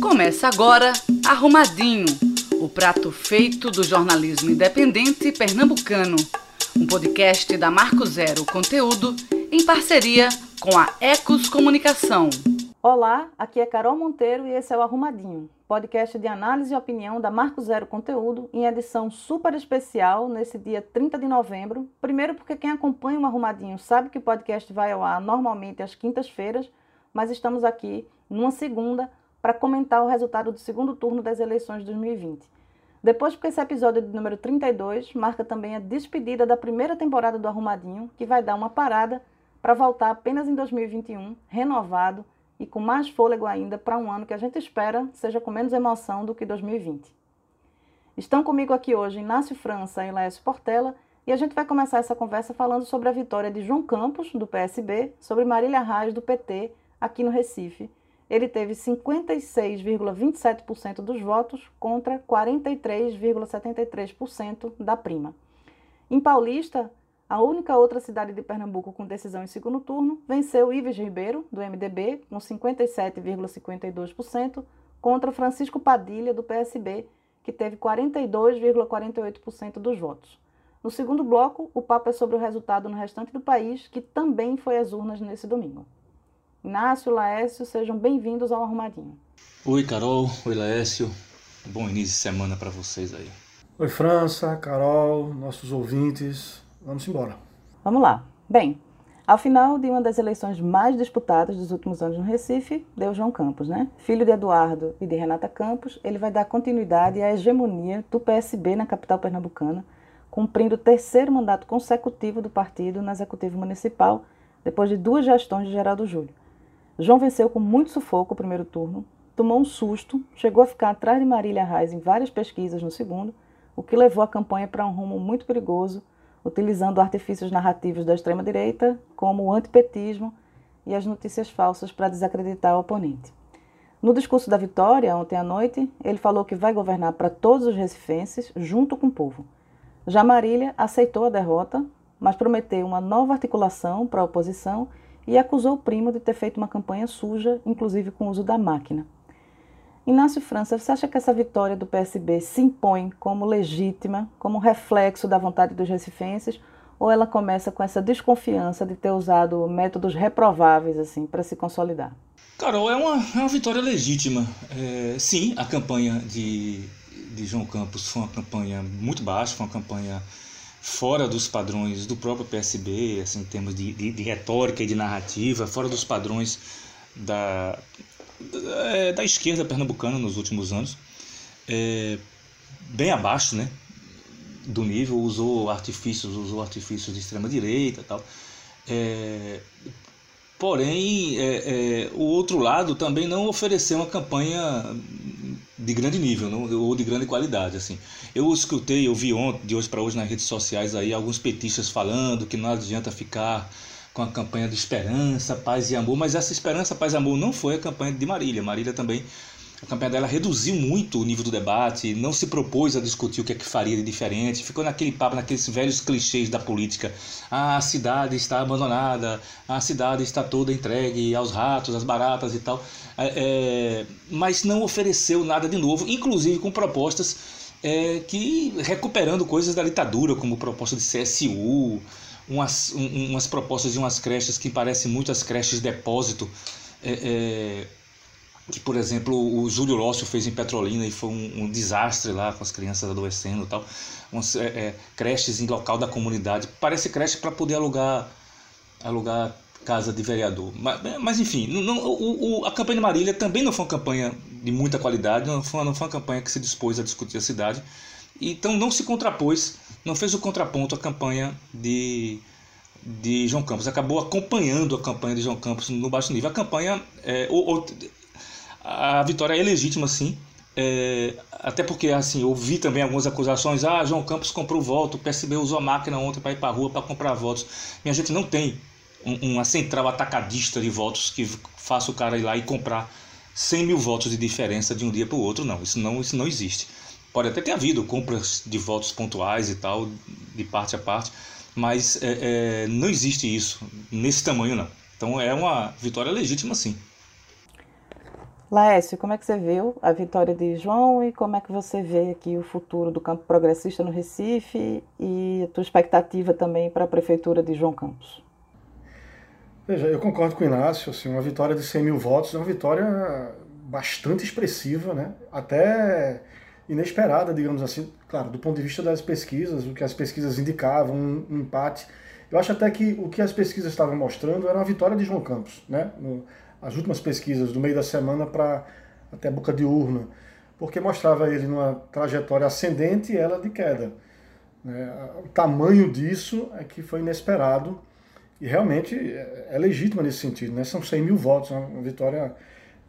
Começa agora Arrumadinho, o prato feito do jornalismo independente pernambucano. Um podcast da Marco Zero Conteúdo em parceria com a Ecos Comunicação. Olá, aqui é Carol Monteiro e esse é o Arrumadinho, podcast de análise e opinião da Marco Zero Conteúdo em edição super especial nesse dia 30 de novembro. Primeiro porque quem acompanha o Arrumadinho sabe que o podcast vai ao ar normalmente às quintas-feiras, mas estamos aqui numa segunda para comentar o resultado do segundo turno das eleições de 2020. Depois, porque esse episódio de número 32 marca também a despedida da primeira temporada do Arrumadinho, que vai dar uma parada para voltar apenas em 2021, renovado e com mais fôlego ainda para um ano que a gente espera seja com menos emoção do que 2020. Estão comigo aqui hoje Inácio França e Laércio Portela e a gente vai começar essa conversa falando sobre a vitória de João Campos, do PSB, sobre Marília Reis, do PT, aqui no Recife, ele teve 56,27% dos votos contra 43,73% da prima. Em Paulista, a única outra cidade de Pernambuco com decisão em segundo turno venceu Ives Ribeiro, do MDB, com 57,52%, contra Francisco Padilha, do PSB, que teve 42,48% dos votos. No segundo bloco, o papo é sobre o resultado no restante do país, que também foi às urnas nesse domingo. Inácio, Laércio, sejam bem-vindos ao Arrumadinho. Oi, Carol. Oi, Laércio. Bom início de semana para vocês aí. Oi, França, Carol, nossos ouvintes. Vamos embora. Vamos lá. Bem, ao final de uma das eleições mais disputadas dos últimos anos no Recife, deu João Campos, né? Filho de Eduardo e de Renata Campos, ele vai dar continuidade à hegemonia do PSB na capital pernambucana, cumprindo o terceiro mandato consecutivo do partido no executivo municipal, depois de duas gestões de Geraldo Júlio. João venceu com muito sufoco o primeiro turno, tomou um susto, chegou a ficar atrás de Marília Reis em várias pesquisas no segundo, o que levou a campanha para um rumo muito perigoso, utilizando artifícios narrativos da extrema-direita, como o antipetismo e as notícias falsas para desacreditar o oponente. No discurso da vitória, ontem à noite, ele falou que vai governar para todos os recifenses, junto com o povo. Já Marília aceitou a derrota, mas prometeu uma nova articulação para a oposição e acusou o primo de ter feito uma campanha suja, inclusive com o uso da máquina. Inácio França, você acha que essa vitória do PSB se impõe como legítima, como reflexo da vontade dos recifenses, ou ela começa com essa desconfiança de ter usado métodos reprováveis assim para se consolidar? Carol, é uma, é uma vitória legítima. É, sim, a campanha de, de João Campos foi uma campanha muito baixa, foi uma campanha fora dos padrões do próprio PSB, assim, em termos de, de, de retórica e de narrativa, fora dos padrões da, da, é, da esquerda pernambucana nos últimos anos, é, bem abaixo né, do nível, usou artifícios, usou artifícios de extrema direita tal. É, porém, é, é, o outro lado também não ofereceu uma campanha de grande nível não, ou de grande qualidade assim. Eu escutei eu vi ontem de hoje para hoje nas redes sociais aí alguns petistas falando que não adianta ficar com a campanha de esperança paz e amor. Mas essa esperança paz e amor não foi a campanha de Marília. Marília também a campanha dela reduziu muito o nível do debate, não se propôs a discutir o que é que faria de diferente, ficou naquele papo, naqueles velhos clichês da política. Ah, a cidade está abandonada, a cidade está toda entregue aos ratos, às baratas e tal. É, é, mas não ofereceu nada de novo, inclusive com propostas é, que recuperando coisas da ditadura, como proposta de CSU, umas, um, umas propostas de umas creches que parecem muito as creches depósito. É, é que, por exemplo, o Júlio Lócio fez em Petrolina e foi um, um desastre lá com as crianças adoecendo e tal. Umas, é, é, creches em local da comunidade. Parece creche para poder alugar, alugar casa de vereador. Mas, mas enfim, não, o, o, a campanha de Marília também não foi uma campanha de muita qualidade, não foi, não foi uma campanha que se dispôs a discutir a cidade. Então não se contrapôs, não fez o contraponto à campanha de, de João Campos. Acabou acompanhando a campanha de João Campos no baixo nível. A campanha, é, ou, ou, a vitória é legítima, sim. É, até porque assim, eu vi também algumas acusações. Ah, João Campos comprou voto, o PSB usou a máquina ontem para ir para a rua para comprar votos. Minha gente não tem um, uma central atacadista de votos que faça o cara ir lá e comprar 100 mil votos de diferença de um dia para o outro. Não, isso não, isso não existe. Pode até ter havido compras de votos pontuais e tal, de parte a parte, mas é, é, não existe isso nesse tamanho, não. Então é uma vitória legítima, sim. Laércio, como é que você viu a vitória de João e como é que você vê aqui o futuro do campo progressista no Recife e a tua expectativa também para a prefeitura de João Campos? Veja, eu concordo com o Inácio, assim, uma vitória de 100 mil votos é uma vitória bastante expressiva, né? até inesperada, digamos assim, claro, do ponto de vista das pesquisas, o que as pesquisas indicavam, um, empate. Eu acho até que o que as pesquisas estavam mostrando era uma vitória de João Campos, né? As últimas pesquisas do meio da semana para até a boca de urna, porque mostrava ele numa trajetória ascendente e ela de queda. Né? O tamanho disso é que foi inesperado e realmente é, é legítima nesse sentido. Né? São 100 mil votos, uma vitória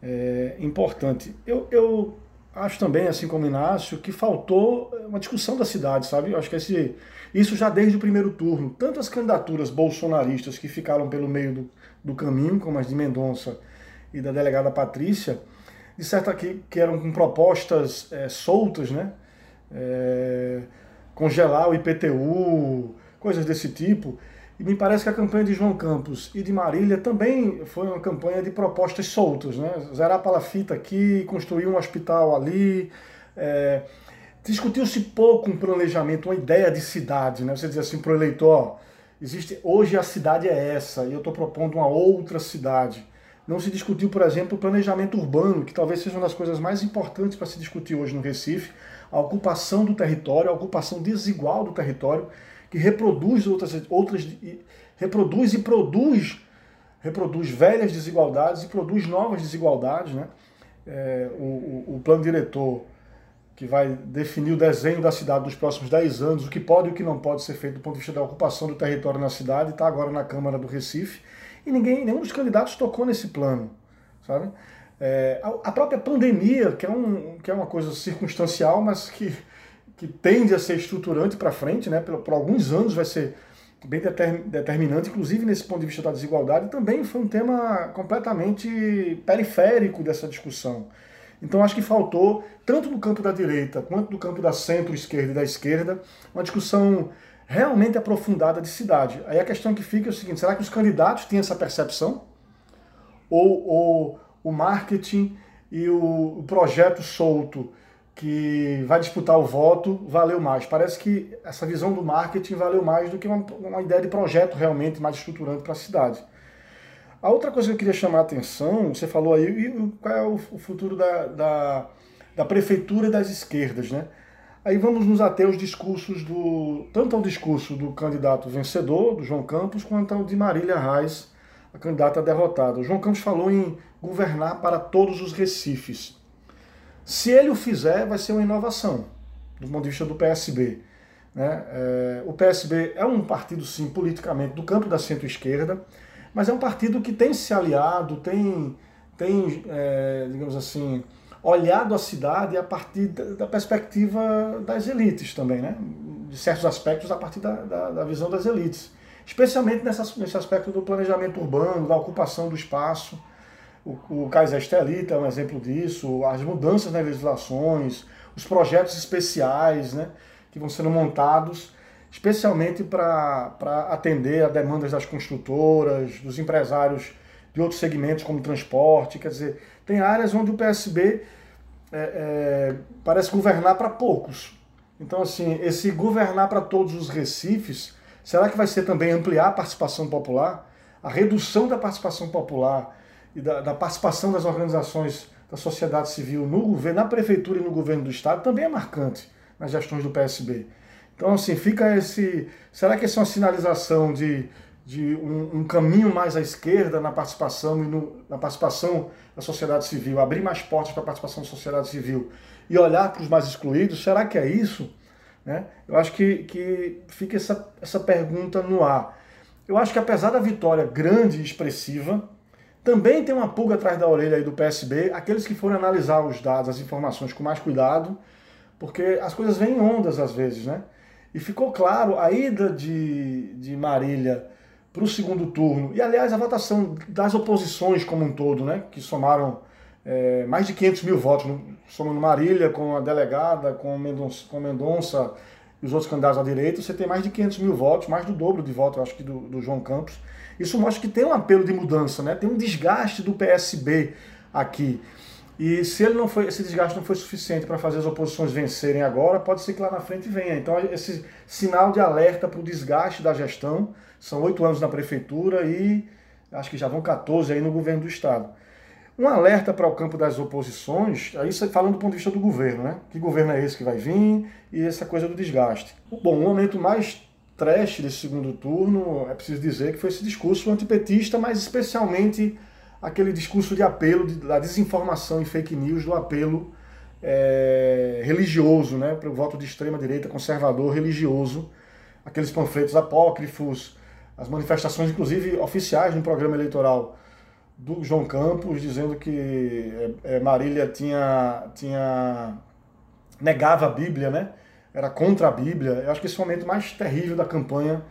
é, importante. Eu, eu acho também, assim como Inácio, que faltou uma discussão da cidade, sabe? Eu acho que esse, isso já desde o primeiro turno. Tanto as candidaturas bolsonaristas que ficaram pelo meio do, do caminho, como as de Mendonça e da delegada Patrícia, de certa que, que eram com propostas é, soltas, né? É, congelar o IPTU, coisas desse tipo. E me parece que a campanha de João Campos e de Marília também foi uma campanha de propostas soltas, né? Zerar a palafita aqui, construir um hospital ali. É, Discutiu-se pouco um planejamento, uma ideia de cidade, né? Você diz assim para o eleitor, existe hoje a cidade é essa e eu estou propondo uma outra cidade. Não se discutiu, por exemplo, o planejamento urbano, que talvez seja uma das coisas mais importantes para se discutir hoje no Recife, a ocupação do território, a ocupação desigual do território, que reproduz outras, outras reproduz e produz reproduz velhas desigualdades e produz novas desigualdades, né? É, o, o, o plano diretor que vai definir o desenho da cidade dos próximos 10 anos, o que pode e o que não pode ser feito do ponto de vista da ocupação do território na cidade, está agora na Câmara do Recife, e ninguém, nenhum dos candidatos tocou nesse plano, sabe? É, a, a, própria pandemia, que é, um, que é uma coisa circunstancial, mas que, que tende a ser estruturante para frente, né? Por, por, alguns anos vai ser bem determinante, inclusive nesse ponto de vista da desigualdade, também foi um tema completamente periférico dessa discussão. Então acho que faltou, tanto no campo da direita quanto no campo da centro-esquerda e da esquerda, uma discussão realmente aprofundada de cidade. Aí a questão que fica é o seguinte: será que os candidatos têm essa percepção? Ou, ou o marketing e o, o projeto solto que vai disputar o voto valeu mais? Parece que essa visão do marketing valeu mais do que uma, uma ideia de projeto realmente mais estruturante para a cidade. A outra coisa que eu queria chamar a atenção, você falou aí, qual é o futuro da, da, da prefeitura e das esquerdas, né? Aí vamos nos ater aos discursos do. tanto ao discurso do candidato vencedor, do João Campos, quanto ao de Marília Reis, a candidata derrotada. O João Campos falou em governar para todos os Recifes. Se ele o fizer, vai ser uma inovação, do ponto de vista do PSB. Né? É, o PSB é um partido, sim, politicamente, do campo da centro-esquerda mas é um partido que tem se aliado, tem, tem é, digamos assim, olhado a cidade a partir da perspectiva das elites também, né? de certos aspectos a partir da, da, da visão das elites. Especialmente nessa, nesse aspecto do planejamento urbano, da ocupação do espaço. O, o Kaiser Estelita é um exemplo disso, as mudanças nas legislações, os projetos especiais né, que vão sendo montados especialmente para atender a demandas das construtoras, dos empresários de outros segmentos como transporte. Quer dizer, tem áreas onde o PSB é, é, parece governar para poucos. Então, assim, esse governar para todos os recifes, será que vai ser também ampliar a participação popular? A redução da participação popular e da, da participação das organizações da sociedade civil no governo, na prefeitura e no governo do estado também é marcante nas gestões do PSB. Então, assim, fica esse. Será que essa é uma sinalização de, de um, um caminho mais à esquerda na participação e no, na participação da sociedade civil, abrir mais portas para a participação da sociedade civil e olhar para os mais excluídos? Será que é isso? Né? Eu acho que, que fica essa, essa pergunta no ar. Eu acho que apesar da vitória grande e expressiva, também tem uma pulga atrás da orelha aí do PSB, aqueles que forem analisar os dados, as informações com mais cuidado, porque as coisas vêm em ondas às vezes, né? E ficou claro a ida de, de Marília para o segundo turno, e aliás a votação das oposições como um todo, né, que somaram é, mais de 500 mil votos, somando Marília com a delegada, com Mendonça, com Mendonça e os outros candidatos à direita, você tem mais de 500 mil votos, mais do dobro de votos, eu acho que do, do João Campos. Isso mostra que tem um apelo de mudança, né? tem um desgaste do PSB aqui. E se ele não foi, esse desgaste não foi suficiente para fazer as oposições vencerem agora, pode ser que lá na frente venha. Então, esse sinal de alerta para o desgaste da gestão, são oito anos na prefeitura e acho que já vão 14 aí no governo do Estado. Um alerta para o campo das oposições, aí falando do ponto de vista do governo, né? Que governo é esse que vai vir e essa coisa do desgaste. Bom, o momento mais trash desse segundo turno, é preciso dizer que foi esse discurso antipetista, mas especialmente aquele discurso de apelo, de, da desinformação e fake news, do apelo é, religioso, né, para o voto de extrema direita, conservador, religioso, aqueles panfletos apócrifos, as manifestações, inclusive oficiais no programa eleitoral do João Campos, dizendo que é, é, Marília tinha, tinha negava a Bíblia, né? Era contra a Bíblia. Eu acho que esse é o momento mais terrível da campanha,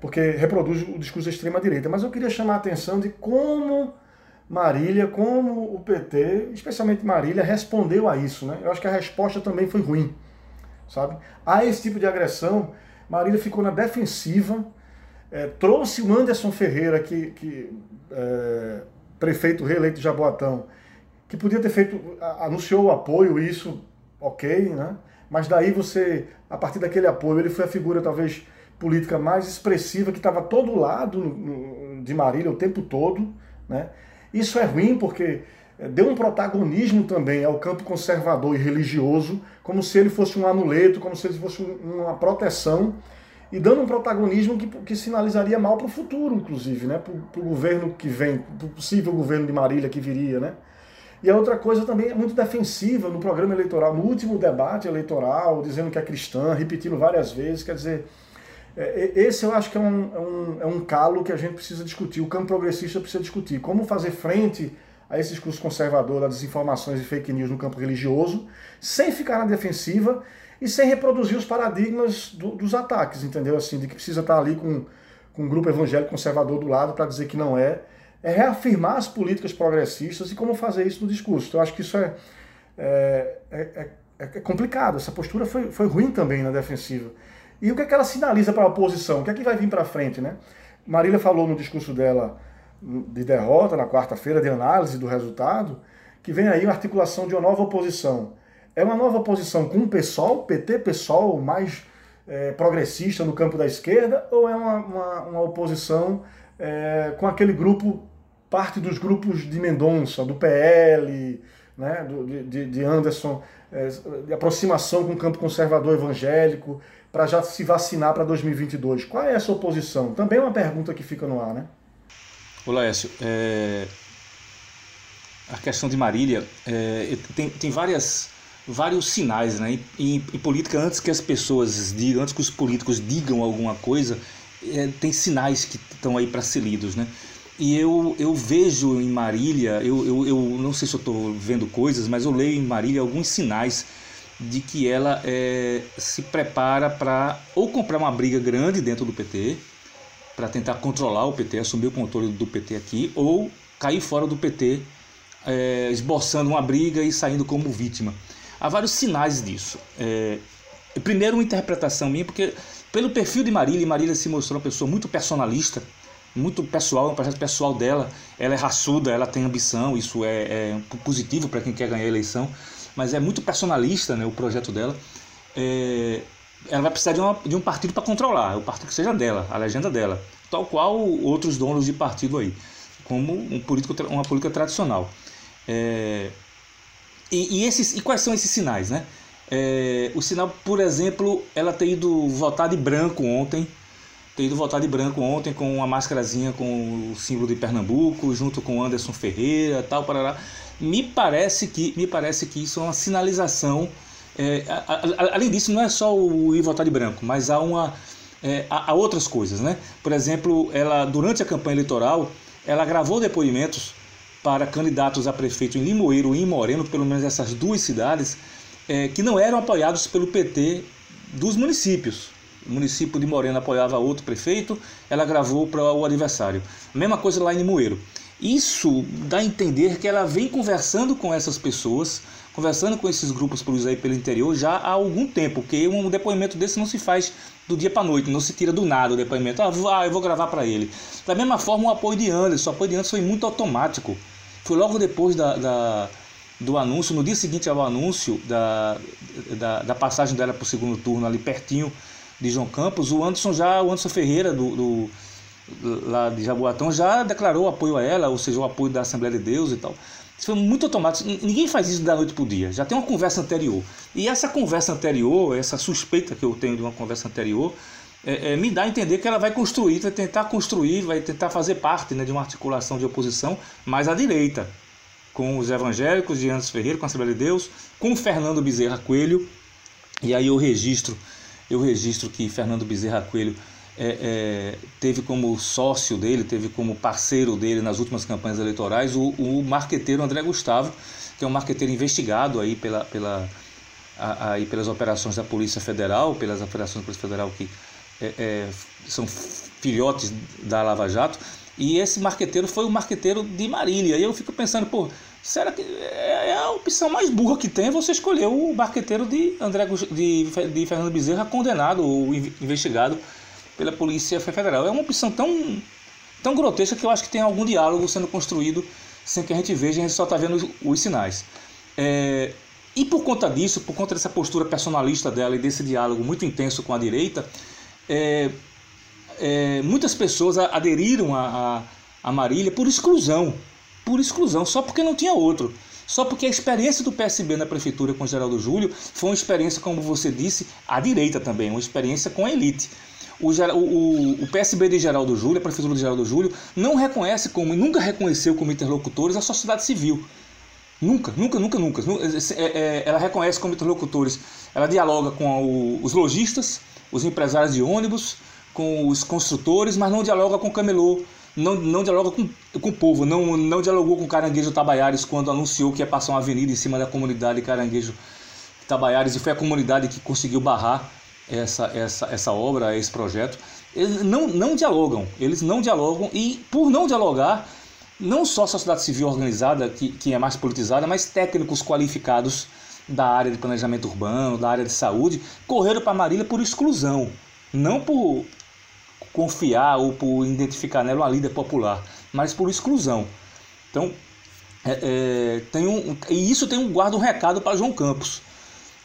porque reproduz o discurso da extrema direita. Mas eu queria chamar a atenção de como Marília, como o PT, especialmente Marília, respondeu a isso. Né? Eu acho que a resposta também foi ruim. Sabe? A esse tipo de agressão, Marília ficou na defensiva, é, trouxe o Anderson Ferreira, que, que é, prefeito reeleito de Jaboatão, que podia ter feito, anunciou o apoio, isso, ok, né? Mas daí você, a partir daquele apoio, ele foi a figura talvez política mais expressiva que estava todo lado de Marília o tempo todo, né? Isso é ruim porque eh, deu um protagonismo também ao campo conservador e religioso, como se ele fosse um amuleto, como se ele fosse uma proteção, e dando um protagonismo que, que sinalizaria mal para o futuro, inclusive, né? para o governo que vem, para o possível governo de Marília que viria. Né? E a outra coisa também é muito defensiva no programa eleitoral, no último debate eleitoral, dizendo que é cristã, repetindo várias vezes, quer dizer é, é, esse eu acho que é um, é, um, é um calo que a gente precisa discutir, o campo progressista precisa discutir. Como fazer frente a esse discurso conservador das desinformações e fake news no campo religioso, sem ficar na defensiva e sem reproduzir os paradigmas do, dos ataques, entendeu? Assim, de que precisa estar ali com, com um grupo evangélico conservador do lado para dizer que não é. É reafirmar as políticas progressistas e como fazer isso no discurso. Então, eu acho que isso é, é, é, é complicado. Essa postura foi, foi ruim também na defensiva. E o que, é que ela sinaliza para a oposição? O que é que vai vir para frente, né? Marília falou no discurso dela de derrota, na quarta-feira, de análise do resultado, que vem aí uma articulação de uma nova oposição. É uma nova oposição com o PSOL, PT, PSOL, mais é, progressista no campo da esquerda, ou é uma, uma, uma oposição é, com aquele grupo, parte dos grupos de Mendonça, do PL, né, do, de, de Anderson, é, de aproximação com o campo conservador evangélico, para já se vacinar para 2022. Qual é essa oposição? Também é uma pergunta que fica no ar, né? Olá, Écio. É... A questão de Marília é... tem, tem várias, vários sinais, né? Em, política, antes que as pessoas digam, antes que os políticos digam alguma coisa, é, tem sinais que estão aí para ser lidos, né? E eu, eu vejo em Marília, eu, eu, eu não sei se eu estou vendo coisas, mas eu leio em Marília alguns sinais de que ela é, se prepara para ou comprar uma briga grande dentro do PT, para tentar controlar o PT, assumir o controle do PT aqui, ou cair fora do PT, é, esboçando uma briga e saindo como vítima. Há vários sinais disso. É, primeiro, uma interpretação minha, porque pelo perfil de Marília, Marília se mostrou uma pessoa muito personalista, muito pessoal, é um projeto pessoal dela. Ela é raçuda, ela tem ambição, isso é, é positivo para quem quer ganhar a eleição mas é muito personalista né, o projeto dela. É, ela vai precisar de, uma, de um partido para controlar, o partido que seja dela, a legenda dela, tal qual outros donos de partido aí, como um político, uma política tradicional. É, e, e, esses, e quais são esses sinais? Né? É, o sinal, por exemplo, ela ter ido votar de branco ontem, ter ido votar de branco ontem com uma máscarazinha com o símbolo de Pernambuco, junto com Anderson Ferreira, tal, parará. Me parece que, me parece que isso é uma sinalização. É, a, a, além disso, não é só o ir votar de branco, mas há, uma, é, há, há outras coisas. Né? Por exemplo, ela durante a campanha eleitoral, ela gravou depoimentos para candidatos a prefeito em Limoeiro e em Moreno, pelo menos essas duas cidades, é, que não eram apoiados pelo PT dos municípios. O município de Moreno apoiava outro prefeito, ela gravou para o adversário. Mesma coisa lá em Limoeiro. Isso dá a entender que ela vem conversando com essas pessoas, conversando com esses grupos por aí pelo interior já há algum tempo, porque um depoimento desse não se faz do dia para noite, não se tira do nada o depoimento. Ah, eu vou gravar para ele. Da mesma forma, o apoio de Anderson, o apoio de Anderson foi muito automático. Foi logo depois da, da, do anúncio, no dia seguinte ao anúncio da, da, da passagem dela para o segundo turno, ali pertinho de João Campos, o Anderson já, o Anderson Ferreira do, do lá de Jaboatão já declarou apoio a ela, ou seja, o apoio da Assembleia de Deus e tal. Isso foi muito automático. Ninguém faz isso da noite para o dia. Já tem uma conversa anterior. E essa conversa anterior, essa suspeita que eu tenho de uma conversa anterior, é, é, me dá a entender que ela vai construir, vai tentar construir, vai tentar fazer parte né, de uma articulação de oposição mais à direita, com os evangélicos de Anderson Ferreira, com a Assembleia de Deus, com Fernando Bezerra Coelho. E aí eu registro, eu registro que Fernando Bezerra Coelho é, é, teve como sócio dele, teve como parceiro dele nas últimas campanhas eleitorais o, o marqueteiro André Gustavo, que é um marqueteiro investigado aí, pela, pela, a, aí pelas operações da Polícia Federal, pelas operações da Polícia Federal que é, é, são filhotes da Lava Jato, e esse marqueteiro foi o marqueteiro de Marília. E eu fico pensando, pô, será que é, é a opção mais burra que tem você escolher o marqueteiro de André de, de Fernando Bezerra condenado ou investigado pela Polícia Federal. É uma opção tão, tão grotesca que eu acho que tem algum diálogo sendo construído sem que a gente veja, a gente só está vendo os, sinais. É, e por conta disso, por conta dessa postura personalista dela e desse diálogo muito intenso com a direita, é, é, muitas pessoas aderiram a, a, a Marília por exclusão, por exclusão, só porque não tinha outro. Só porque a experiência do PSB na prefeitura com Geraldo Júlio foi uma experiência, como você disse, à direita também, uma experiência com a elite. O, o, o PSB de Geraldo Júlio, a Prefeitura de Geraldo Júlio, não reconhece como, nunca reconheceu como interlocutores a sociedade civil. Nunca, nunca, nunca, nunca. É, é, ela reconhece como interlocutores. Ela dialoga com os lojistas, os empresários de ônibus, com os construtores, mas não dialoga com o camelô, não, não dialoga com, com o povo, não, não dialogou com o Caranguejo Tabaiares quando anunciou que ia passar uma avenida em cima da comunidade Caranguejo Tabaiares e foi a comunidade que conseguiu barrar essa, essa, essa obra, esse projeto, eles não, não dialogam. Eles não dialogam e, por não dialogar, não só a sociedade civil organizada, que, que é mais politizada, mas técnicos qualificados da área de planejamento urbano, da área de saúde, correram para Marília por exclusão, não por confiar ou por identificar nela uma líder popular, mas por exclusão. Então, é, é, tem um, e isso tem um guarda um recado para João Campos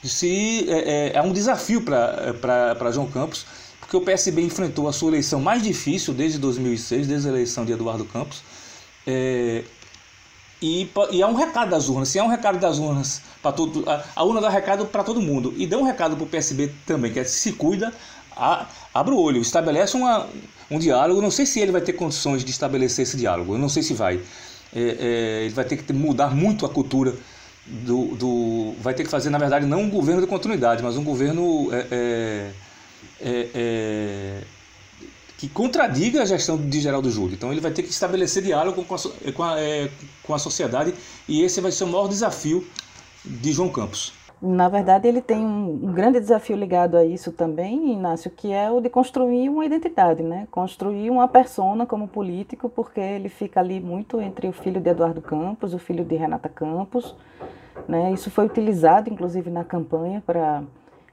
se é, é, é um desafio para João Campos, porque o PSB enfrentou a sua eleição mais difícil desde 2006, desde a eleição de Eduardo Campos. É, e, e é um recado das urnas. Se é um recado das urnas para todo, a, a, urna dá recado para todo mundo e dá um recado para o PSB também, que é se cuida, a, abre o olho, estabelece uma, um diálogo. Não sei se ele vai ter condições de estabelecer esse diálogo. Eu não sei se vai. É, é, ele vai ter que mudar muito a cultura do, do, vai ter que fazer, na verdade, não um governo de continuidade, mas um governo é, é, é, é, que contradiga a gestão de Geraldo Júlio. Então ele vai ter que estabelecer diálogo com a, com a, é, com a sociedade e esse vai ser o maior desafio de João Campos. Na verdade, ele tem um, um, grande desafio ligado a isso também, Inácio, que é o de construir uma identidade, né? Construir uma persona como político, porque ele fica ali muito entre o filho de Eduardo Campos, o filho de Renata Campos, né? Isso foi utilizado, inclusive, na campanha para,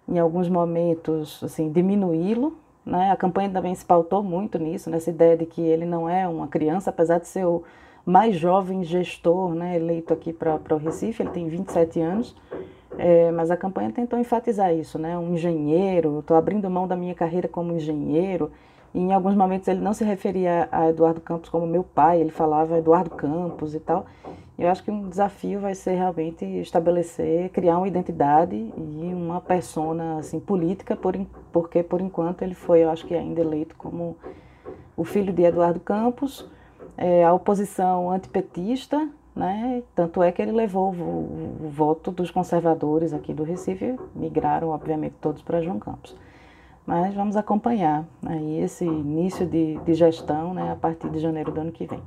em alguns momentos, assim, diminuí-lo. Né? A campanha também se pautou muito nisso, nessa ideia de que ele não é uma criança, apesar de ser o mais jovem gestor né, eleito aqui para o Recife, ele tem 27 anos. É, mas a campanha tentou enfatizar isso, né? Um engenheiro, estou abrindo mão da minha carreira como engenheiro. E em alguns momentos ele não se referia a Eduardo Campos como meu pai, ele falava Eduardo Campos e tal. Eu acho que um desafio vai ser realmente estabelecer, criar uma identidade e uma persona assim política, por, porque por enquanto ele foi, eu acho que ainda eleito como o filho de Eduardo Campos, é, a oposição antipetista, né? Tanto é que ele levou o, o, voto dos conservadores aqui do Recife, migraram, obviamente, todos para João Campos. Mas vamos acompanhar aí esse início de, de gestão né, a partir de janeiro do ano que vem.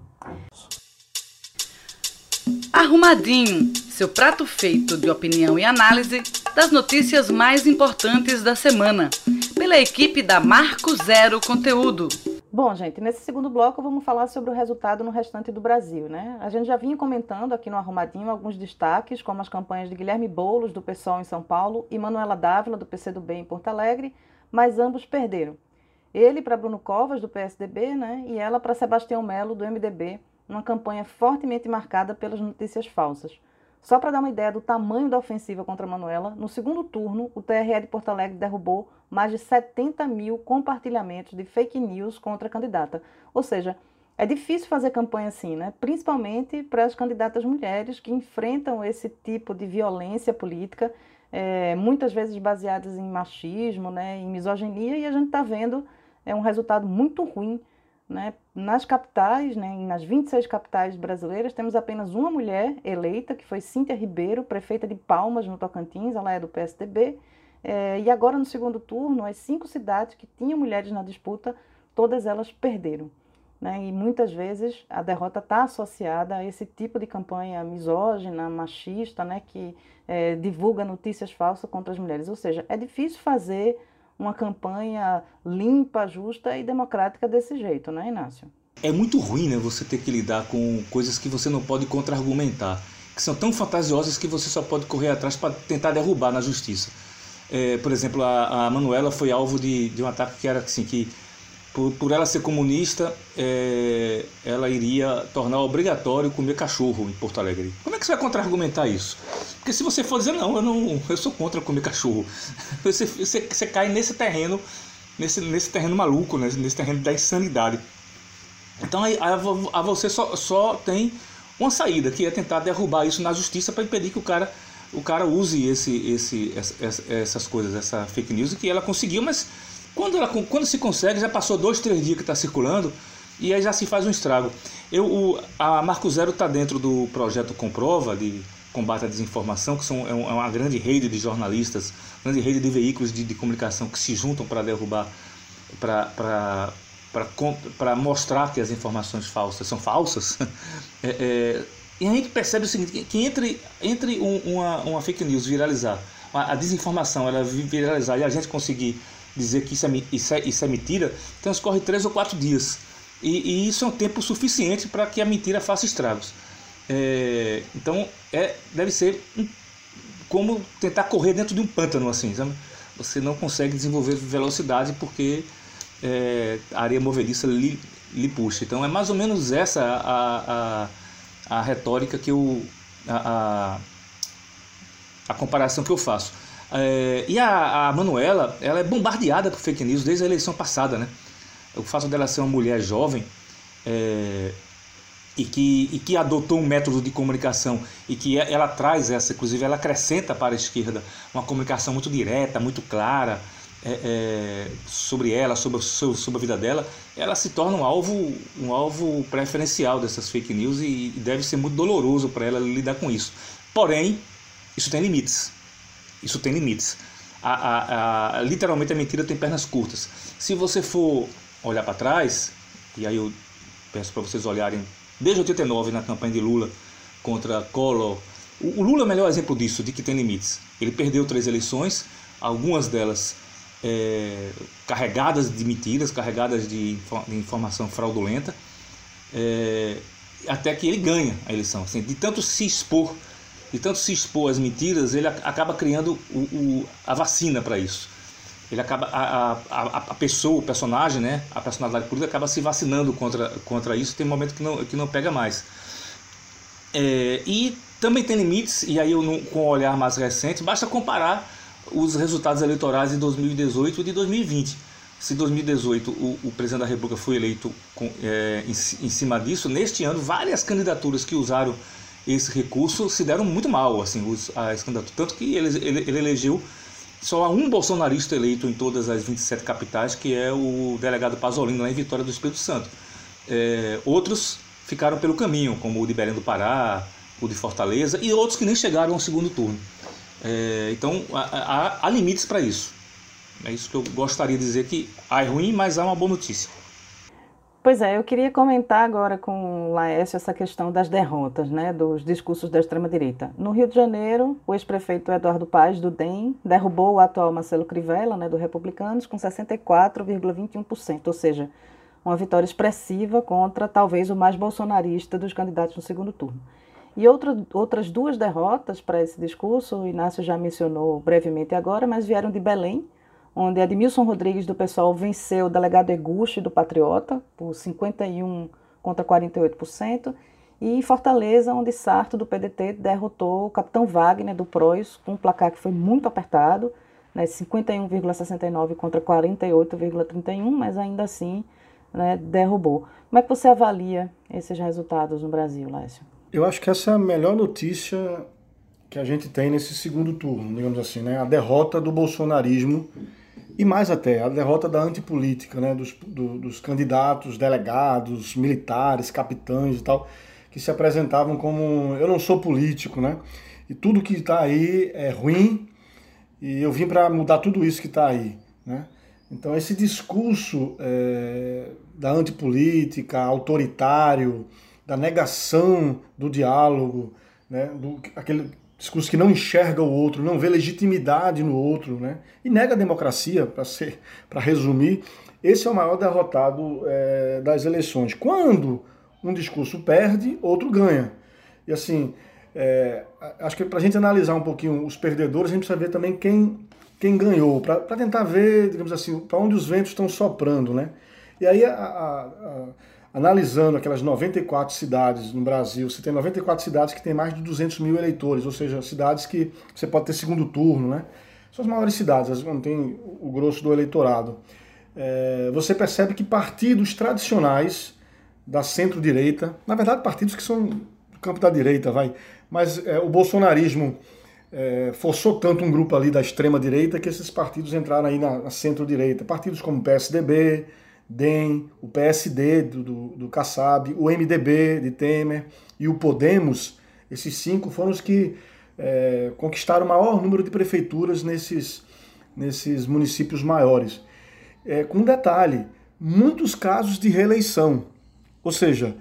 Arrumadinho, seu prato feito de opinião e análise das notícias mais importantes da semana, pela equipe da Marco Zero Conteúdo. Bom, gente, nesse segundo bloco vamos falar sobre o resultado no restante do Brasil, né? A gente já vinha comentando aqui no Arrumadinho alguns destaques, como as campanhas de Guilherme Boulos, do PSOL em São Paulo, e Manuela Dávila, do PCdoB em Porto Alegre, mas ambos perderam. Ele para Bruno Covas, do PSDB, né? E ela para Sebastião Melo, do MDB, numa campanha fortemente marcada pelas notícias falsas. Só para dar uma ideia do tamanho da ofensiva contra Manuela, no segundo turno, o TRE de Porto Alegre derrubou mais de 70 mil compartilhamentos de fake news contra a candidata. Ou seja, é difícil fazer campanha assim, né? principalmente para as candidatas mulheres que enfrentam esse tipo de violência política, é, muitas vezes baseadas em machismo, né, em misoginia, e a gente está vendo é, um resultado muito ruim né? Nas capitais, né, nas 26 capitais brasileiras, temos apenas uma mulher eleita, que foi Cíntia Ribeiro, prefeita de Palmas, no Tocantins, ela é do PSDB. É, e agora, no segundo turno, as cinco cidades que tinham mulheres na disputa, todas elas perderam. Né? E muitas vezes a derrota está associada a esse tipo de campanha misógina, machista, né? que é, divulga notícias falsas contra as mulheres. Ou seja, é difícil fazer uma campanha limpa, justa e democrática desse jeito, né, Inácio? É muito ruim, né, você ter que lidar com coisas que você não pode contra-argumentar, que são tão fantasiosas que você só pode correr atrás para tentar derrubar na justiça. É, por exemplo, a, a Manuela foi alvo de, de um ataque que era assim, que por, por ela ser comunista, é, ela iria tornar obrigatório comer cachorro em Porto Alegre. Como é que você vai contra-argumentar isso? Porque se você for dizer, não, eu, não, eu sou contra comer cachorro, você, você, você cai nesse terreno, nesse, nesse terreno maluco, nesse, nesse terreno da insanidade. Então aí, a, você só, só tem uma saída, que é tentar derrubar isso na justiça para impedir que o cara, o cara use esse, esse, essas coisas, essa fake news, que ela conseguiu, mas quando, ela, quando se consegue, já passou dois, três dias que está circulando e aí já se faz um estrago. Eu, o, a Marco Zero está dentro do projeto Comprova, de combate à desinformação, que são, é, é uma grande rede de jornalistas, grande rede de veículos de, de comunicação que se juntam para derrubar, para mostrar que as informações falsas são falsas. é, é, e a gente percebe o seguinte, que entre, entre um, uma, uma fake news viralizar, a, a desinformação ela viralizar e a gente conseguir dizer que isso é, isso é, isso é mentira, transcorre três ou quatro dias. E, e isso é um tempo suficiente para que a mentira faça estragos. É, então, é, deve ser como tentar correr dentro de um pântano, assim, sabe? Você não consegue desenvolver velocidade porque é, a areia movediça lhe, lhe puxa. Então, é mais ou menos essa a, a, a retórica que eu. A, a, a comparação que eu faço. É, e a, a Manuela, ela é bombardeada por fake news desde a eleição passada, né? O fato dela ser uma mulher jovem é, e, que, e que adotou um método de comunicação e que ela traz essa, inclusive ela acrescenta para a esquerda uma comunicação muito direta, muito clara é, é sobre ela, sobre, sobre a vida dela, ela se torna um alvo, um alvo preferencial dessas fake news e, deve ser muito doloroso para ela lidar com isso. Porém, isso tem limites isso tem limites. A, a, a, literalmente a mentira tem pernas curtas. Se você for olhar para trás, e aí eu peço para vocês olharem desde 89 na campanha de Lula contra Collor, o, o Lula é o melhor exemplo disso, de que tem limites. Ele perdeu três eleições, algumas delas é, carregadas de mentiras, carregadas de, de informação fraudulenta, é, até que ele ganha a eleição. Assim, de tanto se expor de tanto se expor às mentiras, ele acaba criando o, o a vacina para isso. Ele acaba a, a, a, pessoa, o personagem, né, a personalidade política acaba se vacinando contra, contra isso. Tem um momento que não, que não pega mais. É, e também tem limites, e aí eu, com o um olhar mais recente, basta comparar os resultados eleitorais de 2018 e de 2020. Se 2018 o, o presidente da República foi eleito com, é, em, em cima disso, neste ano várias candidaturas que usaram esse recurso se deram muito mal, assim, os, as. Tanto que ele, ele, ele elegeu só um bolsonarista eleito em todas as 27 capitais, que é o delegado Pasolini, lá em Vitória do Espírito Santo. É, outros ficaram pelo caminho, como o de Belém do Pará, o de Fortaleza, e outros que nem chegaram ao segundo turno. É, então, há, há limites para isso. É isso que eu gostaria de dizer que há ruim, mas há uma boa notícia. Pois é, eu queria comentar agora com o Laércio essa questão das derrotas, né, dos discursos da extrema-direita. No Rio de Janeiro, o ex-prefeito Eduardo Paz, do DEM, derrubou o atual Marcelo Crivella, né, do Republicanos, com 64,21%, ou seja, uma vitória expressiva contra talvez o mais bolsonarista dos candidatos no segundo turno. E outra, outras duas derrotas para esse discurso, o Inácio já mencionou brevemente agora, mas vieram de Belém, onde Admilson Rodrigues do pessoal venceu o delegado Eguchi do Patriota por 51 contra 48%, E em Fortaleza, onde Sarto, do PDT, derrotou o capitão Wagner, do PROIS, com um placar que foi muito apertado, né, 51,69 contra 48,31, mas ainda assim né, derrubou. Como é que você avalia esses resultados no Brasil, Lécio? Eu acho que essa é a melhor notícia que a gente tem nesse segundo turno, digamos assim, né? A derrota do bolsonarismo e mais até, a derrota da antipolítica, né? Dos, do, dos candidatos, delegados, militares, capitães e tal, que se apresentavam como eu não sou político, né? E tudo que está aí é ruim e eu vim para mudar tudo isso que está aí, né? Então esse discurso é, da antipolítica, autoritário, da negação do diálogo, né, do, aquele discurso que não enxerga o outro, não vê legitimidade no outro, né, e nega a democracia, para ser, para resumir, esse é o maior derrotado é, das eleições. Quando um discurso perde, outro ganha. E assim, é, acho que para a gente analisar um pouquinho os perdedores, a gente precisa ver também quem, quem ganhou, para tentar ver, digamos assim, para onde os ventos estão soprando, né? E aí a, a, a analisando aquelas 94 cidades no Brasil, você tem 94 cidades que têm mais de 200 mil eleitores, ou seja, cidades que você pode ter segundo turno, né? São as maiores cidades, não tem o grosso do eleitorado. É, você percebe que partidos tradicionais da centro-direita, na verdade partidos que são do campo da direita, vai, mas é, o bolsonarismo é, forçou tanto um grupo ali da extrema-direita que esses partidos entraram aí na, na centro-direita. Partidos como PSDB, DEM, o PSD do, do, do Kassab, o MDB de Temer e o Podemos, esses cinco foram os que é, conquistaram o maior número de prefeituras nesses, nesses municípios maiores. É, com um detalhe, muitos casos de reeleição. Ou seja,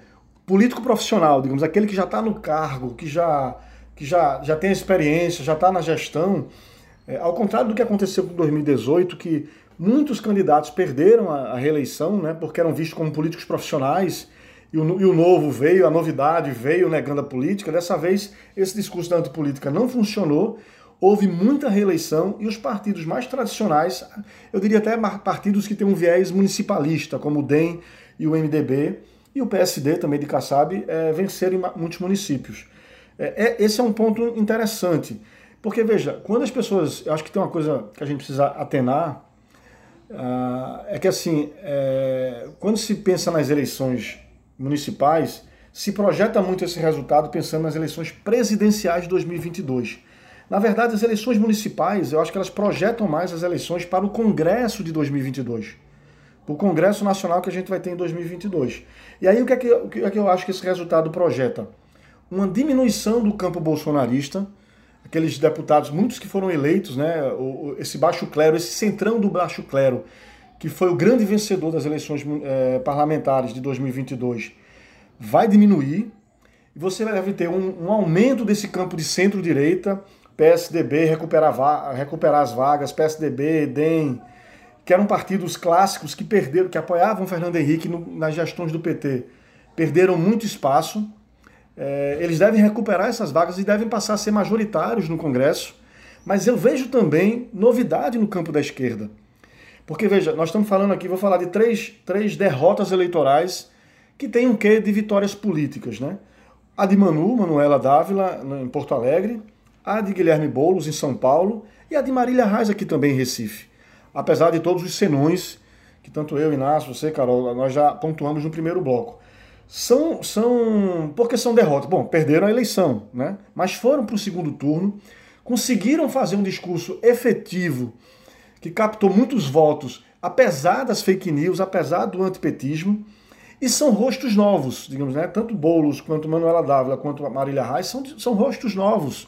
político profissional, digamos, aquele que já está no cargo, que já, que já, já tem experiência, já está na gestão, é, ao contrário do que aconteceu com 2018, que Muitos candidatos perderam a, a reeleição, né, porque eram vistos como políticos profissionais, e o, e o, novo veio, a novidade veio negando a política. Dessa vez, esse discurso da antipolítica não funcionou, houve muita reeleição e os partidos mais tradicionais, eu diria até partidos que têm um viés municipalista, como o DEM e o MDB, e o PSD também de Kassab, é, venceram em muitos municípios. É, é, esse é um ponto interessante, porque veja, quando as pessoas, eu acho que tem uma coisa que a gente precisa atenar, ah, é que assim, é, quando se pensa nas eleições municipais, se projeta muito esse resultado pensando nas eleições presidenciais de 2022. Na verdade, as eleições municipais, eu acho que elas projetam mais as eleições para o Congresso de 2022. O Congresso Nacional que a gente vai ter em 2022. E aí o que é que, o que, é que eu acho que esse resultado projeta? Uma diminuição do campo bolsonarista, aqueles deputados, muitos que foram eleitos, né, esse baixo clero, esse centrão do baixo clero, que foi o grande vencedor das eleições é, parlamentares de 2022, vai diminuir. E você deve ter um, um aumento desse campo de centro-direita, PSDB recuperar, recuperar as vagas, PSDB, DEM, que eram partidos clássicos que perderam, que apoiavam Fernando Henrique no, nas gestões do PT, perderam muito espaço é, eles devem recuperar essas vagas e devem passar a ser majoritários no Congresso. Mas eu vejo também novidade no campo da esquerda. Porque, veja, nós estamos falando aqui, vou falar de três, três derrotas eleitorais que têm um quê de vitórias políticas, né? A de Manu, Manuela Dávila, em Porto Alegre, a de Guilherme Boulos, em São Paulo, e a de Marília Reis, aqui também em Recife. Apesar de todos os senões que tanto eu, Inácio, você, Carol, nós já pontuamos no primeiro bloco são, são porque são derrotas. Bom, perderam a eleição, né? mas foram para o segundo turno, conseguiram fazer um discurso efetivo que captou muitos votos, apesar das fake news, apesar do antipetismo, e são rostos novos, digamos, né? Tanto Boulos quanto Manuela Dávila quanto Marília Reis são, são rostos novos,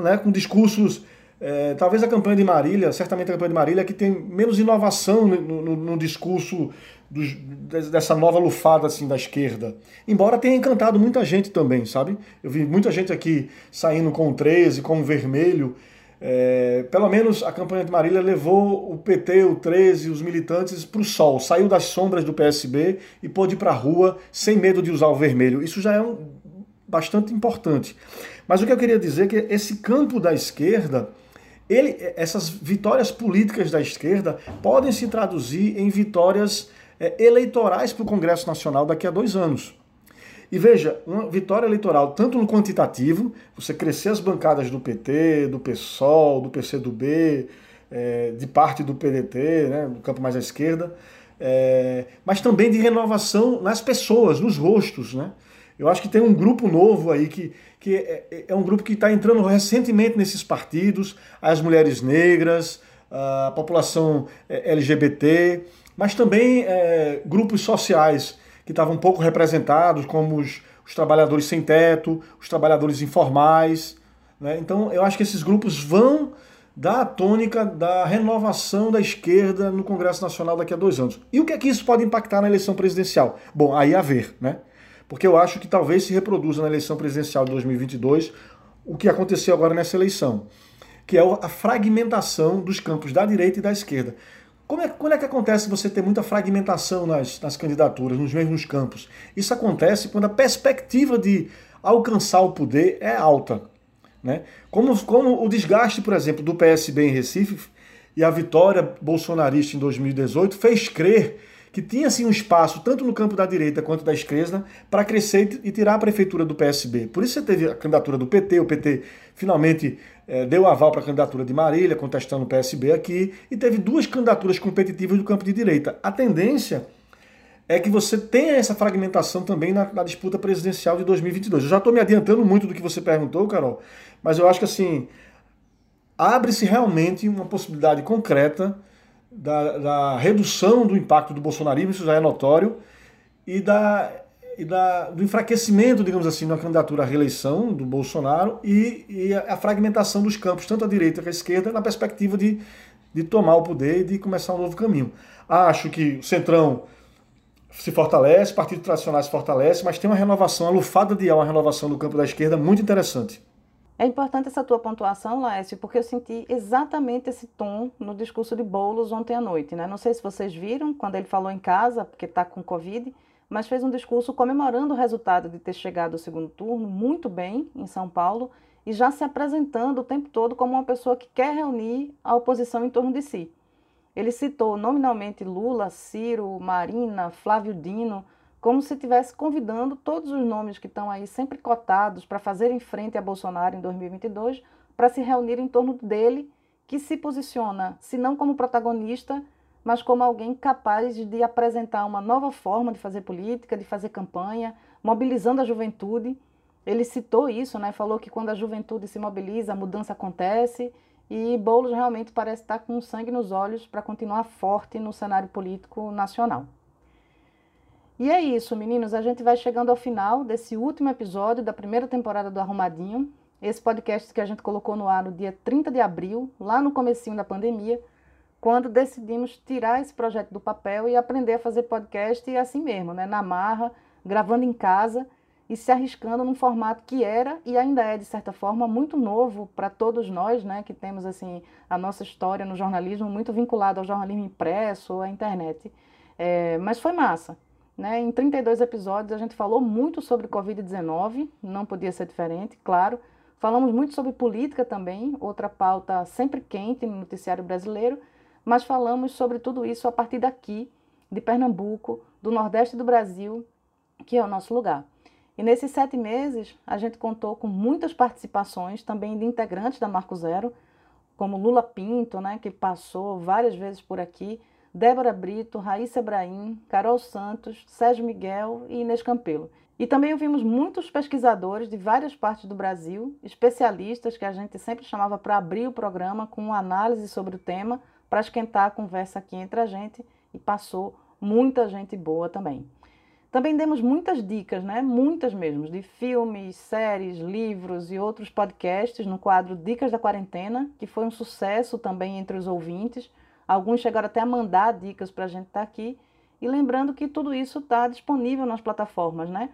né? com discursos é, talvez a campanha de Marília, certamente a campanha de Marília, que tem menos inovação no, no, no discurso dos, dessa nova lufada assim da esquerda. Embora tenha encantado muita gente também, sabe? Eu vi muita gente aqui saindo com o 13, com o vermelho. É, pelo menos a campanha de Marília levou o PT, o 13, os militantes para o sol, saiu das sombras do PSB e pôde ir para a rua sem medo de usar o vermelho. Isso já é um, bastante importante. Mas o que eu queria dizer é que esse campo da esquerda ele, essas vitórias políticas da esquerda podem se traduzir em vitórias é, eleitorais para o Congresso Nacional daqui a dois anos. E veja, uma vitória eleitoral, tanto no quantitativo, você crescer as bancadas do PT, do PSOL, do PCdoB, é, de parte do PDT, né, do campo mais à esquerda, é, mas também de renovação nas pessoas, nos rostos. Né? Eu acho que tem um grupo novo aí que, que é, é um grupo que está entrando recentemente nesses partidos, as mulheres negras, a população é, LGBT, mas também é, grupos sociais que estavam pouco representados, como os, os trabalhadores sem teto, os trabalhadores informais. Né? Então, eu acho que esses grupos vão dar a tônica da renovação da esquerda no Congresso Nacional daqui a dois anos. E o que é que isso pode impactar na eleição presidencial? Bom, aí a ver, né? Porque eu acho que talvez se reproduza na eleição presidencial de 2022 o que aconteceu agora nessa eleição, que é a fragmentação dos campos da direita e da esquerda. Como é, quando é que acontece você ter muita fragmentação nas, nas candidaturas, nos mesmos campos? Isso acontece quando a perspectiva de alcançar o poder é alta. Né? Como, como o desgaste, por exemplo, do PSB em Recife e a vitória bolsonarista em 2018 fez crer que tinha assim um espaço, tanto no campo da direita quanto da esquerda, para crescer e tirar a prefeitura do PSB. Por isso você teve a candidatura do PT, o PT finalmente é, deu aval para a candidatura de Marília, contestando o PSB aqui, e teve duas candidaturas competitivas do campo de direita. A tendência é que você tenha essa fragmentação também na, na disputa presidencial de 2022. Eu já estou me adiantando muito do que você perguntou, Carol, mas eu acho que assim abre-se realmente uma possibilidade concreta da, da, redução do impacto do bolsonarismo, isso já é notório, e, da, e da, do enfraquecimento, digamos assim, na candidatura à reeleição do Bolsonaro e, e a, fragmentação dos campos, tanto à direita quanto à esquerda, na perspectiva de, de tomar o poder e de começar um novo caminho. Acho que o Centrão se fortalece, partidos tradicionais se fortalece, mas tem uma renovação, a lufada de ar, uma renovação do campo da esquerda muito interessante. É importante essa tua pontuação, Laércio, porque eu senti exatamente esse tom no discurso de Boulos ontem à noite. Né? Não sei se vocês viram, quando ele falou em casa, porque está com Covid, mas fez um discurso comemorando o resultado de ter chegado ao segundo turno muito bem em São Paulo e já se apresentando o tempo todo como uma pessoa que quer reunir a oposição em torno de si. Ele citou nominalmente Lula, Ciro, Marina, Flávio Dino, como se estivesse convidando todos os nomes que estão aí sempre cotados para fazerem frente a Bolsonaro em 2022 para se reunir em torno dele, que se posiciona, se não como protagonista, mas como alguém capaz de apresentar uma nova forma de fazer política, de fazer campanha, mobilizando a juventude. Ele citou isso, né? falou que quando a juventude se mobiliza, a mudança acontece e Boulos realmente parece estar com sangue nos olhos para continuar forte no cenário político nacional. E é isso, meninos. A gente vai chegando ao final desse último episódio da primeira temporada do Arrumadinho. Esse podcast que a gente colocou no ar no dia 30 de abril, lá no comecinho da pandemia, quando decidimos tirar esse projeto do papel e aprender a fazer podcast assim mesmo, né? na marra, gravando em casa e se arriscando num formato que era e ainda é de certa forma muito novo para todos nós, né, que temos assim a nossa história no jornalismo muito vinculada ao jornalismo impresso ou à internet. É, mas foi massa. Né? Em 32 episódios a gente falou muito sobre Covid-19, não podia ser diferente, claro. Falamos muito sobre política também, outra pauta sempre quente no noticiário brasileiro, mas falamos sobre tudo isso a partir daqui, de Pernambuco, do Nordeste do Brasil, que é o nosso lugar. E nesses sete meses, a gente contou com muitas participações também de integrantes da Marco Zero, como Lula Pinto, né, que passou várias vezes por aqui, Débora Brito, Raíssa Ebrahim, Carol Santos, Sérgio Miguel e Inês Campelo. E também ouvimos muitos pesquisadores de várias partes do Brasil, especialistas que a gente sempre chamava para abrir o programa com uma análise sobre o tema, para esquentar a conversa aqui entre a gente, e passou muita gente boa também. Também demos muitas dicas, né? Muitas mesmo, de filmes, séries, livros e outros podcasts no quadro Dicas da Quarentena, que foi um sucesso também entre os ouvintes. Alguns chegaram até a mandar dicas para a gente estar tá aqui. E lembrando que tudo isso está disponível nas plataformas, né?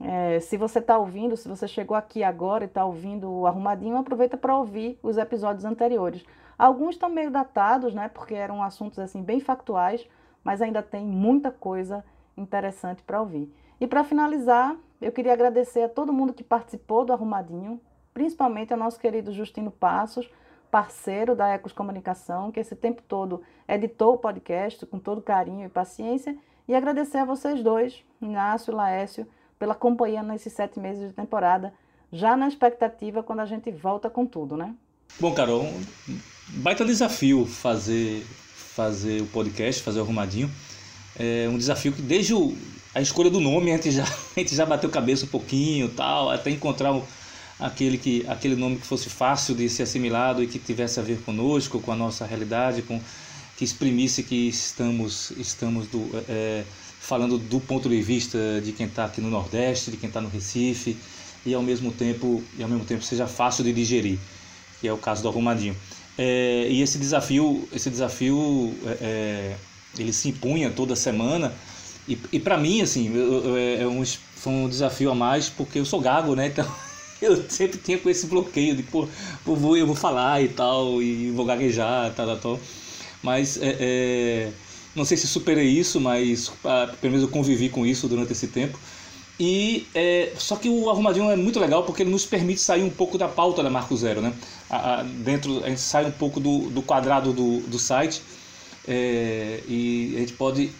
É, se você está ouvindo, se você chegou aqui agora e está ouvindo o Arrumadinho, aproveita para ouvir os episódios anteriores. Alguns estão meio datados, né? Porque eram assuntos assim bem factuais, mas ainda tem muita coisa interessante para ouvir. E para finalizar, eu queria agradecer a todo mundo que participou do Arrumadinho, principalmente ao nosso querido Justino Passos, parceiro da Ecos Comunicação, que esse tempo todo editou o podcast com todo carinho e paciência, e agradecer a vocês dois, Inácio e Laércio, pela companhia nesses sete meses de temporada, já na expectativa quando a gente volta com tudo, né? Bom, Carol, um baita desafio fazer, fazer o podcast, fazer o Arrumadinho. É um desafio que desde o, a escolha do nome a gente já, a gente já bateu cabeça um pouquinho tal, até encontrar o, aquele, que, aquele nome que fosse fácil de ser assimilado e que tivesse a ver conosco, com a nossa realidade, com que exprimisse que estamos, estamos do, é, falando do ponto de vista de quem está aqui no Nordeste, de quem está no Recife, e ao mesmo tempo e ao mesmo tempo seja fácil de digerir, que é o caso do arrumadinho. É, e esse desafio, esse desafio, é, é ele se impunha toda semana. E, e para mim, assim, é um, foi um desafio a mais porque eu sou gago, né? Então eu sempre tinha com esse bloqueio de, pô, pô vou, eu vou falar e tal, e vou gaguejar, tal, tal, tal. Mas é, é, não sei se superei isso, mas ah, pelo menos eu convivi com isso durante esse tempo. E é, só que o arrumadinho é muito legal porque ele nos permite sair um pouco da pauta da Marco Zero, né? A, a, dentro a gente sai um pouco do, do quadrado do, do site é, e a gente pode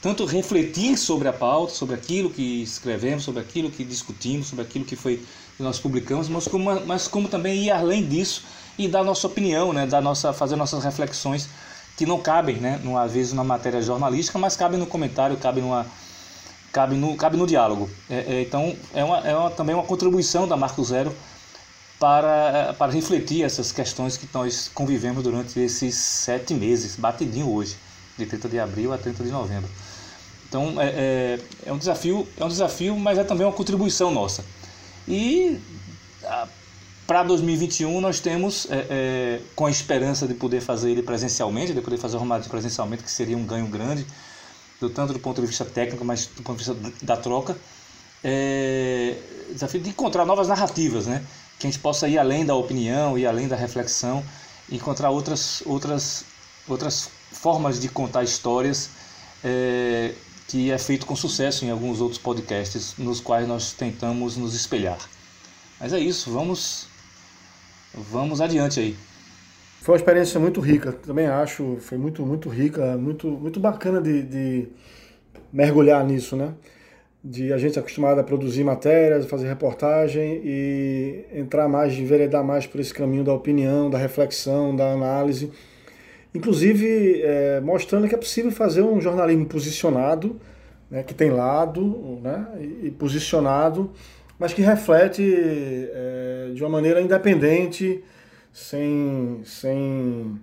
tanto refletir sobre a pauta, sobre aquilo que escrevemos, sobre aquilo que discutimos, sobre aquilo que foi que nós publicamos, mas como, mas como também ir além disso e dar nossa opinião, né? Dar nossa, fazer nossas reflexões que não cabem, né? Numa vez na matéria jornalística, mas cabem no comentário, cabem numa cabe no, cabe no diálogo. É, é, então, é, uma, é uma, também uma contribuição da Marco Zero para, para refletir essas questões que nós convivemos durante esses sete meses, batidinho hoje, de 30 de abril a 30 de novembro. Então, é, é, é um desafio, é um desafio, mas é também uma contribuição nossa. E para 2021 nós temos, é, é, com a esperança de poder fazer ele presencialmente, de poder fazer o Romário presencialmente, que seria um ganho grande, do, tanto do ponto de vista técnico, mas do ponto de vista da troca. É, desafio de encontrar novas narrativas, né? Que a gente possa ir além da opinião, ir além da reflexão, encontrar outras, outras, outras formas de contar histórias é, que é feito com sucesso em alguns outros podcasts nos quais nós tentamos nos espelhar. Mas é isso, vamos, vamos adiante aí. Foi uma experiência muito rica, também acho, foi muito, muito rica, muito, muito bacana de, de mergulhar nisso, né? De a gente acostumado a produzir matérias, fazer reportagem e entrar mais, enveredar mais por esse caminho da opinião, da reflexão, da análise. Inclusive é, mostrando que é possível fazer um jornalismo posicionado, né, que tem lado né, e, posicionado, mas que reflete é, de uma maneira independente, sem, sem,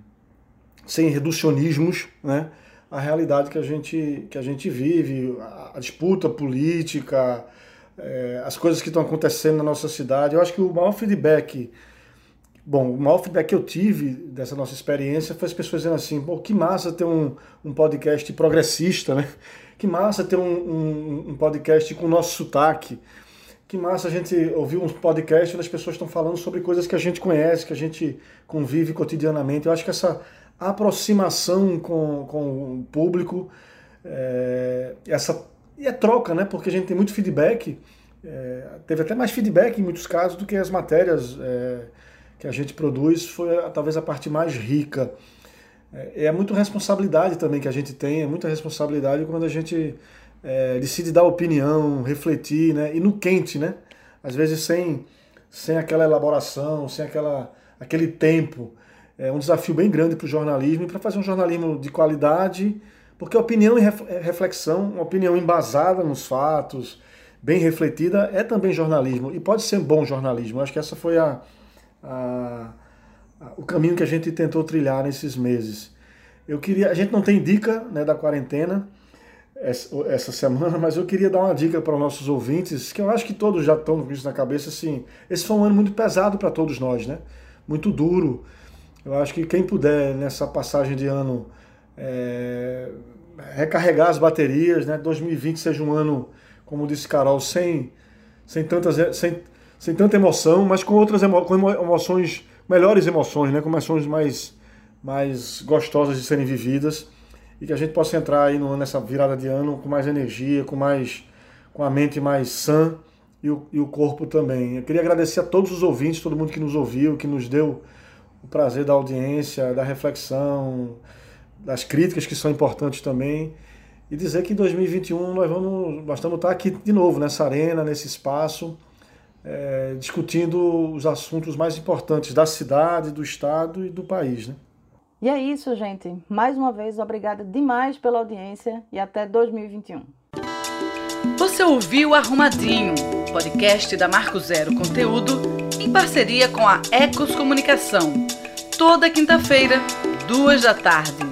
sem reducionismos, né? a realidade que a gente, que a gente vive, a, a disputa política, é, as coisas que estão acontecendo na nossa cidade. Eu acho que o maior feedback, bom, o maior feedback que eu tive dessa nossa experiência foi as pessoas dizendo assim, pô, que massa ter um, um podcast progressista, né? Que massa ter um, um, um podcast com o nosso sotaque que massa a gente ouvir uns podcasts onde as pessoas estão falando sobre coisas que a gente conhece, que a gente convive cotidianamente. Eu acho que essa aproximação com, com o público, é, essa e é troca, né? Porque a gente tem muito feedback, é, teve até mais feedback em muitos casos do que as matérias é, que a gente produz, foi talvez a parte mais rica. É, é muito responsabilidade também que a gente tem, é muita responsabilidade quando a gente é, decide dar opinião, refletir, né? E no quente, né? Às vezes sem, sem aquela elaboração, sem aquela, aquele tempo. É um desafio bem grande para o jornalismo e para fazer um jornalismo de qualidade, porque opinião e é, reflexão, uma opinião embasada nos fatos, bem refletida, é também jornalismo e pode ser bom jornalismo. Acho que essa foi a, a, a, o caminho que a gente tentou trilhar nesses meses. Eu queria, a gente não tem dica né, da quarentena, essa semana, mas eu queria dar uma dica para os nossos ouvintes, que eu acho que todos já estão com isso na cabeça, assim, esse foi um ano muito pesado para todos nós, né? Muito duro. Eu acho que quem puder, nessa passagem de ano, é, recarregar as baterias, né? 2020 seja um ano, como disse Carol, sem, sem, tantas, sem, sem tanta emoção, mas com outras emo, com emoções, melhores emoções, né? Com emoções mais, mais gostosas de serem vividas e que a gente possa entrar aí no, nessa virada de ano com mais energia, com mais com a mente mais sã e o, e o corpo também. Eu queria agradecer a todos os ouvintes, todo mundo que nos ouviu, que nos deu o prazer da audiência, da reflexão, das críticas que são importantes também. e dizer que em 2021 nós vamos, nós estamos estar aqui de novo nessa arena, nesse espaço, é, discutindo os assuntos mais importantes da cidade, do estado e do país, né? E é isso, gente. Mais uma vez, obrigada demais pela audiência e até 2021. Você ouviu Arrumadinho, podcast da Marco Zero Conteúdo, em parceria com a Ecos Comunicação. Toda quinta-feira, duas da tarde.